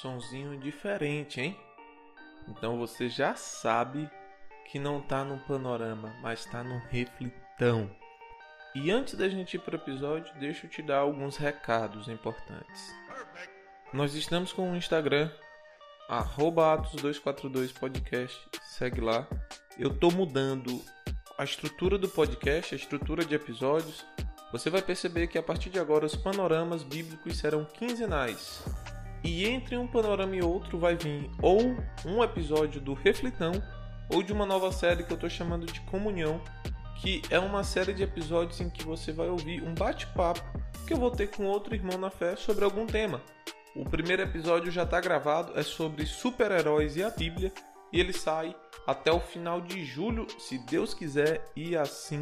Sonzinho diferente, hein? Então você já sabe que não tá no panorama, mas tá no reflitão. E antes da gente ir para o episódio, deixa eu te dar alguns recados importantes. Nós estamos com o Instagram, Atos242podcast, segue lá. Eu tô mudando a estrutura do podcast, a estrutura de episódios. Você vai perceber que a partir de agora os panoramas bíblicos serão quinzenais. E entre um panorama e outro vai vir ou um episódio do Reflitão ou de uma nova série que eu estou chamando de Comunhão, que é uma série de episódios em que você vai ouvir um bate-papo que eu vou ter com outro irmão na fé sobre algum tema. O primeiro episódio já está gravado, é sobre super-heróis e a Bíblia, e ele sai até o final de julho, se Deus quiser e assim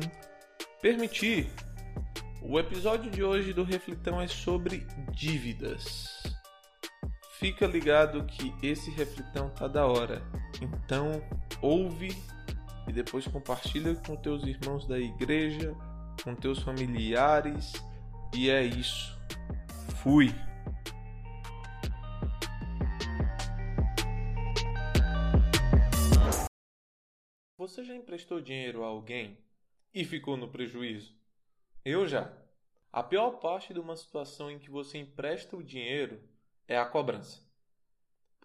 permitir. O episódio de hoje do Reflitão é sobre dívidas. Fica ligado que esse reflitão tá da hora. Então, ouve e depois compartilha com teus irmãos da igreja, com teus familiares. E é isso. Fui. Você já emprestou dinheiro a alguém e ficou no prejuízo? Eu já. A pior parte de uma situação em que você empresta o dinheiro é a cobrança.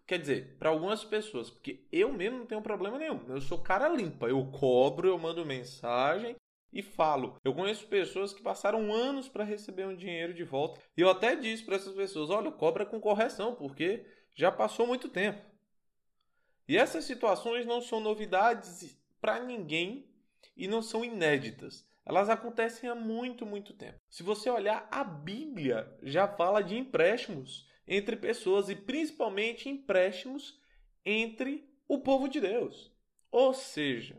Quer dizer, para algumas pessoas, porque eu mesmo não tenho problema nenhum. Eu sou cara limpa. Eu cobro, eu mando mensagem e falo. Eu conheço pessoas que passaram anos para receber um dinheiro de volta. E eu até disse para essas pessoas: olha, cobra com correção, porque já passou muito tempo. E essas situações não são novidades para ninguém e não são inéditas. Elas acontecem há muito, muito tempo. Se você olhar, a Bíblia já fala de empréstimos entre pessoas e principalmente empréstimos entre o povo de Deus. Ou seja,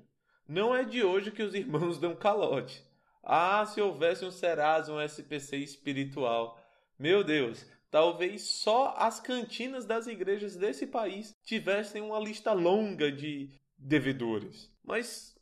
não é de hoje que os irmãos dão calote. Ah, se houvesse um Serasa, um SPC espiritual. Meu Deus, talvez só as cantinas das igrejas desse país tivessem uma lista longa de devedores. Mas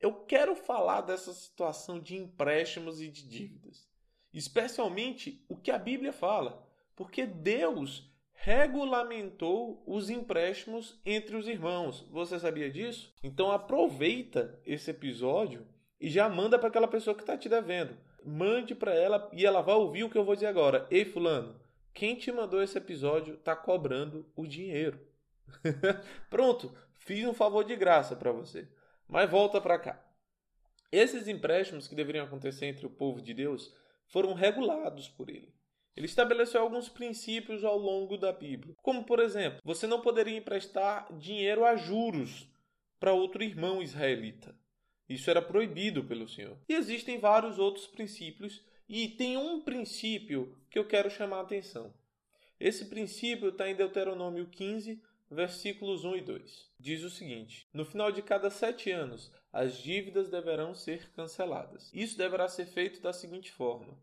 eu quero falar dessa situação de empréstimos e de dívidas, especialmente o que a Bíblia fala. Porque Deus regulamentou os empréstimos entre os irmãos. Você sabia disso? Então aproveita esse episódio e já manda para aquela pessoa que está te devendo. Mande para ela e ela vai ouvir o que eu vou dizer agora. Ei, fulano, quem te mandou esse episódio está cobrando o dinheiro. Pronto, fiz um favor de graça para você. Mas volta para cá. Esses empréstimos que deveriam acontecer entre o povo de Deus foram regulados por ele. Ele estabeleceu alguns princípios ao longo da Bíblia, como por exemplo, você não poderia emprestar dinheiro a juros para outro irmão israelita. Isso era proibido pelo Senhor. E existem vários outros princípios, e tem um princípio que eu quero chamar a atenção. Esse princípio está em Deuteronômio 15, versículos 1 e 2. Diz o seguinte: No final de cada sete anos, as dívidas deverão ser canceladas. Isso deverá ser feito da seguinte forma: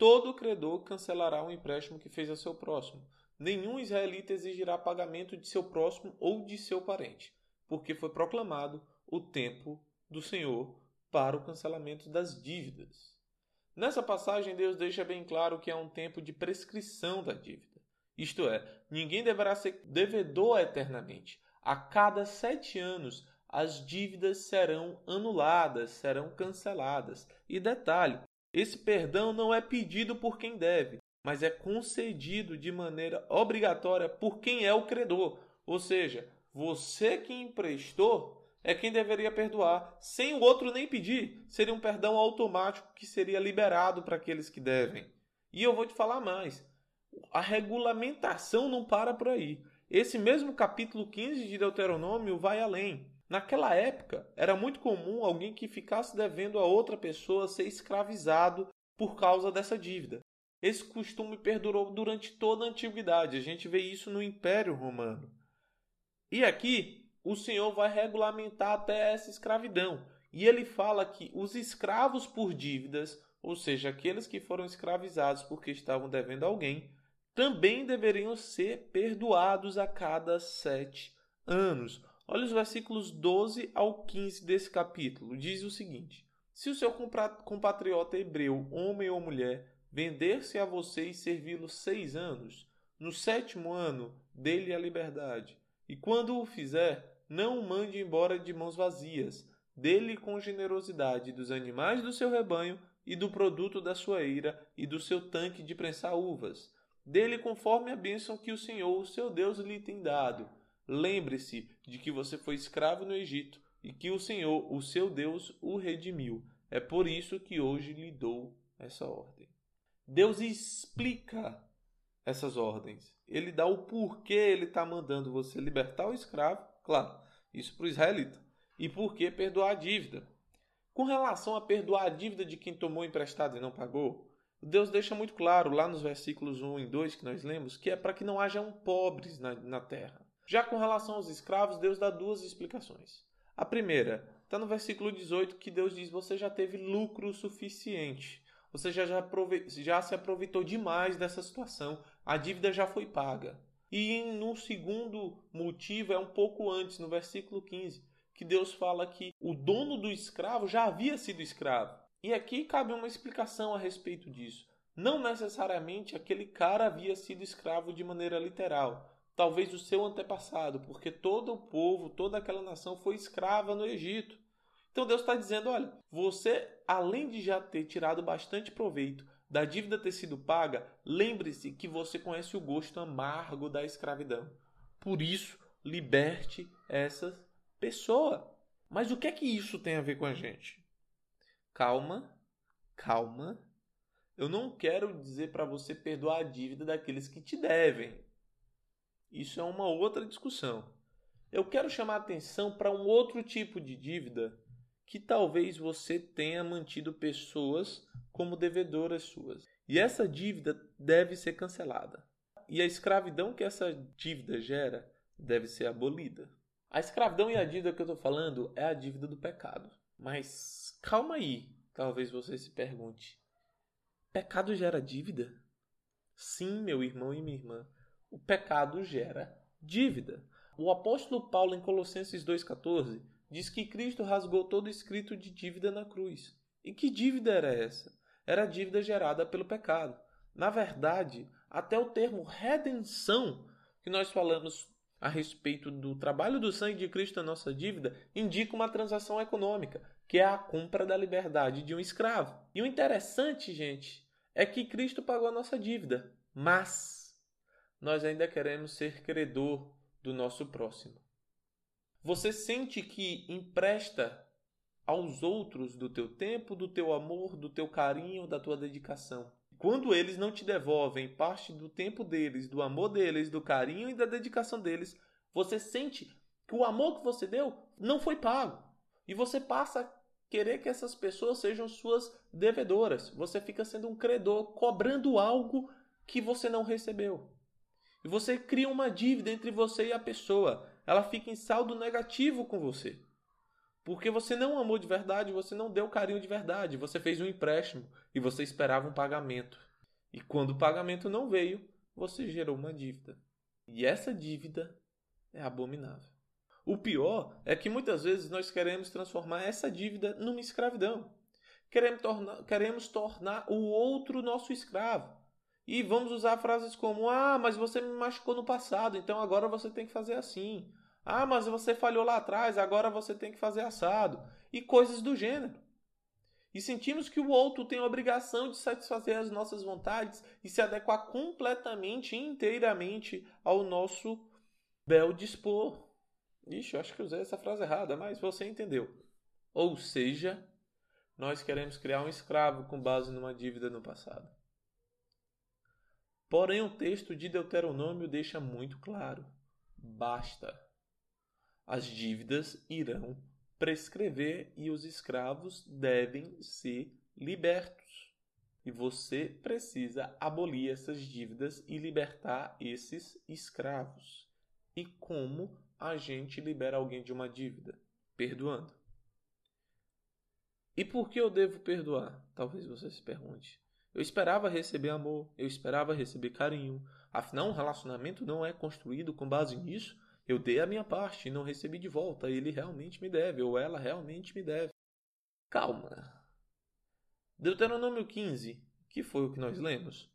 todo credor cancelará o empréstimo que fez a seu próximo. Nenhum israelita exigirá pagamento de seu próximo ou de seu parente, porque foi proclamado o tempo do Senhor para o cancelamento das dívidas. Nessa passagem, Deus deixa bem claro que é um tempo de prescrição da dívida. Isto é, ninguém deverá ser devedor eternamente. A cada sete anos, as dívidas serão anuladas, serão canceladas. E detalhe: esse perdão não é pedido por quem deve, mas é concedido de maneira obrigatória por quem é o credor. Ou seja, você que emprestou é quem deveria perdoar, sem o outro nem pedir. Seria um perdão automático que seria liberado para aqueles que devem. E eu vou te falar mais. A regulamentação não para por aí. Esse mesmo capítulo 15 de Deuteronômio vai além. Naquela época, era muito comum alguém que ficasse devendo a outra pessoa ser escravizado por causa dessa dívida. Esse costume perdurou durante toda a antiguidade. A gente vê isso no Império Romano. E aqui, o Senhor vai regulamentar até essa escravidão. E ele fala que os escravos por dívidas, ou seja, aqueles que foram escravizados porque estavam devendo a alguém, também deveriam ser perdoados a cada sete anos. Olha os versículos 12 ao 15 desse capítulo. Diz o seguinte: Se o seu compatriota hebreu, homem ou mulher, vender-se a você e servi-lo seis anos, no sétimo ano dê-lhe a liberdade. E quando o fizer, não o mande embora de mãos vazias. Dê-lhe com generosidade dos animais do seu rebanho e do produto da sua ira e do seu tanque de prensar uvas. Dê-lhe conforme a bênção que o Senhor, o seu Deus, lhe tem dado. Lembre-se de que você foi escravo no Egito e que o Senhor, o seu Deus, o redimiu. É por isso que hoje lhe dou essa ordem. Deus explica essas ordens. Ele dá o porquê ele está mandando você libertar o escravo, claro, isso para o israelita, e por que perdoar a dívida. Com relação a perdoar a dívida de quem tomou emprestado e não pagou, Deus deixa muito claro lá nos versículos 1 e 2 que nós lemos que é para que não hajam pobres na, na terra. Já com relação aos escravos, Deus dá duas explicações. A primeira está no versículo 18 que Deus diz: Você já teve lucro suficiente. Você já, já, já se aproveitou demais dessa situação. A dívida já foi paga. E no segundo motivo é um pouco antes, no versículo 15, que Deus fala que o dono do escravo já havia sido escravo. E aqui cabe uma explicação a respeito disso. Não necessariamente aquele cara havia sido escravo de maneira literal. Talvez o seu antepassado, porque todo o povo, toda aquela nação foi escrava no Egito. Então Deus está dizendo: olha, você, além de já ter tirado bastante proveito da dívida ter sido paga, lembre-se que você conhece o gosto amargo da escravidão. Por isso, liberte essa pessoa. Mas o que é que isso tem a ver com a gente? Calma, calma. Eu não quero dizer para você perdoar a dívida daqueles que te devem. Isso é uma outra discussão. Eu quero chamar atenção para um outro tipo de dívida que talvez você tenha mantido pessoas como devedoras suas. E essa dívida deve ser cancelada. E a escravidão que essa dívida gera deve ser abolida. A escravidão e a dívida que eu estou falando é a dívida do pecado. Mas calma aí, talvez você se pergunte: pecado gera dívida? Sim, meu irmão e minha irmã, o pecado gera dívida. O apóstolo Paulo, em Colossenses 2,14, diz que Cristo rasgou todo escrito de dívida na cruz. E que dívida era essa? Era a dívida gerada pelo pecado. Na verdade, até o termo redenção, que nós falamos a respeito do trabalho do sangue de Cristo na nossa dívida, indica uma transação econômica, que é a compra da liberdade de um escravo. E o interessante, gente, é que Cristo pagou a nossa dívida, mas nós ainda queremos ser credor do nosso próximo. Você sente que empresta aos outros do teu tempo, do teu amor, do teu carinho, da tua dedicação. Quando eles não te devolvem parte do tempo deles, do amor deles, do carinho e da dedicação deles, você sente que o amor que você deu não foi pago. E você passa a querer que essas pessoas sejam suas devedoras. Você fica sendo um credor, cobrando algo que você não recebeu. E você cria uma dívida entre você e a pessoa ela fica em saldo negativo com você. Porque você não amou de verdade, você não deu carinho de verdade, você fez um empréstimo e você esperava um pagamento. E quando o pagamento não veio, você gerou uma dívida. E essa dívida é abominável. O pior é que muitas vezes nós queremos transformar essa dívida numa escravidão. Queremos tornar, queremos tornar o outro nosso escravo. E vamos usar frases como: Ah, mas você me machucou no passado, então agora você tem que fazer assim. Ah, mas você falhou lá atrás, agora você tem que fazer assado. E coisas do gênero. E sentimos que o outro tem a obrigação de satisfazer as nossas vontades e se adequar completamente e inteiramente ao nosso bel dispor. Ixi, eu acho que usei essa frase errada, mas você entendeu. Ou seja, nós queremos criar um escravo com base numa dívida no passado. Porém, o texto de Deuteronômio deixa muito claro: basta as dívidas irão prescrever e os escravos devem ser libertos. E você precisa abolir essas dívidas e libertar esses escravos. E como a gente libera alguém de uma dívida? Perdoando. E por que eu devo perdoar? Talvez você se pergunte. Eu esperava receber amor, eu esperava receber carinho. Afinal, um relacionamento não é construído com base nisso. Eu dei a minha parte e não recebi de volta. Ele realmente me deve, ou ela realmente me deve. Calma. Deuteronômio 15, que foi o que nós lemos,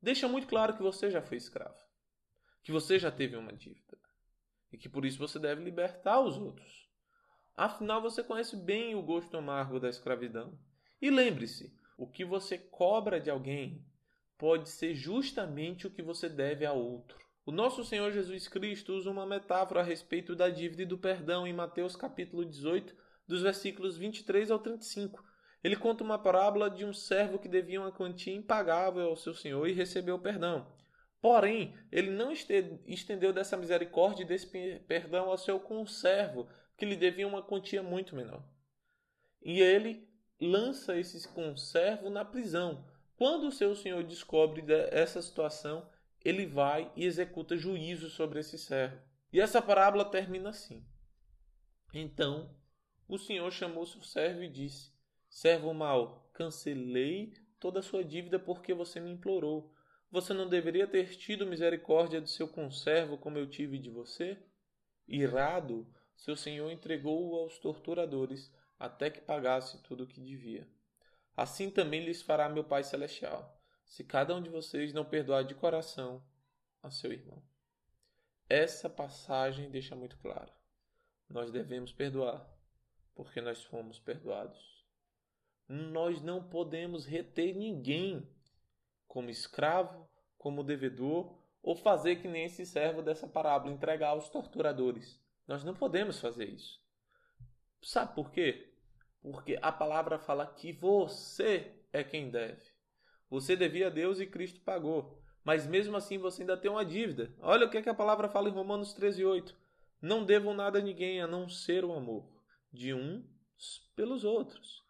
deixa muito claro que você já foi escravo. que você já teve uma dívida e que por isso você deve libertar os outros. Afinal, você conhece bem o gosto amargo da escravidão. E lembre-se: o que você cobra de alguém pode ser justamente o que você deve a outro. O nosso Senhor Jesus Cristo usa uma metáfora a respeito da dívida e do perdão em Mateus capítulo 18, dos versículos 23 ao 35. Ele conta uma parábola de um servo que devia uma quantia impagável ao seu senhor e recebeu perdão. Porém, ele não estendeu dessa misericórdia e desse perdão ao seu conservo, que lhe devia uma quantia muito menor. E ele lança esse conservo na prisão. Quando o seu senhor descobre essa situação, ele vai e executa juízo sobre esse servo. E essa parábola termina assim. Então, o senhor chamou seu servo e disse: Servo mau, cancelei toda a sua dívida porque você me implorou. Você não deveria ter tido misericórdia do seu conservo como eu tive de você? Irado, seu senhor entregou-o aos torturadores até que pagasse tudo o que devia. Assim também lhes fará meu Pai Celestial, se cada um de vocês não perdoar de coração a seu irmão. Essa passagem deixa muito claro. Nós devemos perdoar, porque nós fomos perdoados. Nós não podemos reter ninguém como escravo, como devedor, ou fazer que nem esse servo dessa parábola, entregar aos torturadores. Nós não podemos fazer isso. Sabe por quê? Porque a palavra fala que você é quem deve. Você devia a Deus e Cristo pagou. Mas mesmo assim você ainda tem uma dívida. Olha o que, é que a palavra fala em Romanos 13, 8. Não devam nada a ninguém a não ser o amor de uns pelos outros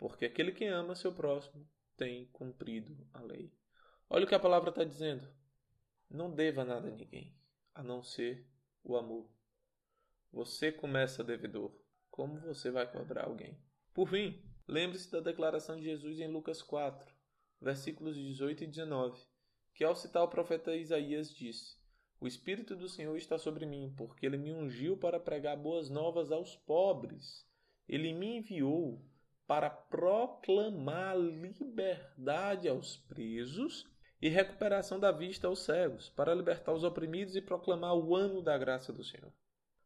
porque aquele que ama seu próximo tem cumprido a lei. Olha o que a palavra está dizendo. Não deva nada a ninguém, a não ser o amor. Você começa devedor. Como você vai cobrar alguém? Por fim, lembre-se da declaração de Jesus em Lucas 4, versículos 18 e 19, que ao citar o profeta Isaías disse: O Espírito do Senhor está sobre mim, porque ele me ungiu para pregar boas novas aos pobres. Ele me enviou para proclamar liberdade aos presos e recuperação da vista aos cegos, para libertar os oprimidos e proclamar o ano da graça do Senhor.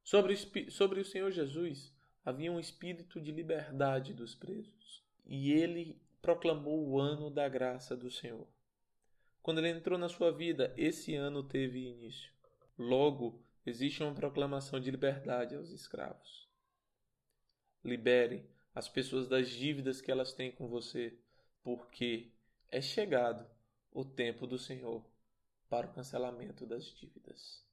Sobre, sobre o Senhor Jesus havia um espírito de liberdade dos presos, e ele proclamou o ano da graça do Senhor. Quando ele entrou na sua vida, esse ano teve início. Logo, existe uma proclamação de liberdade aos escravos. Libere as pessoas das dívidas que elas têm com você, porque é chegado o tempo do Senhor para o cancelamento das dívidas.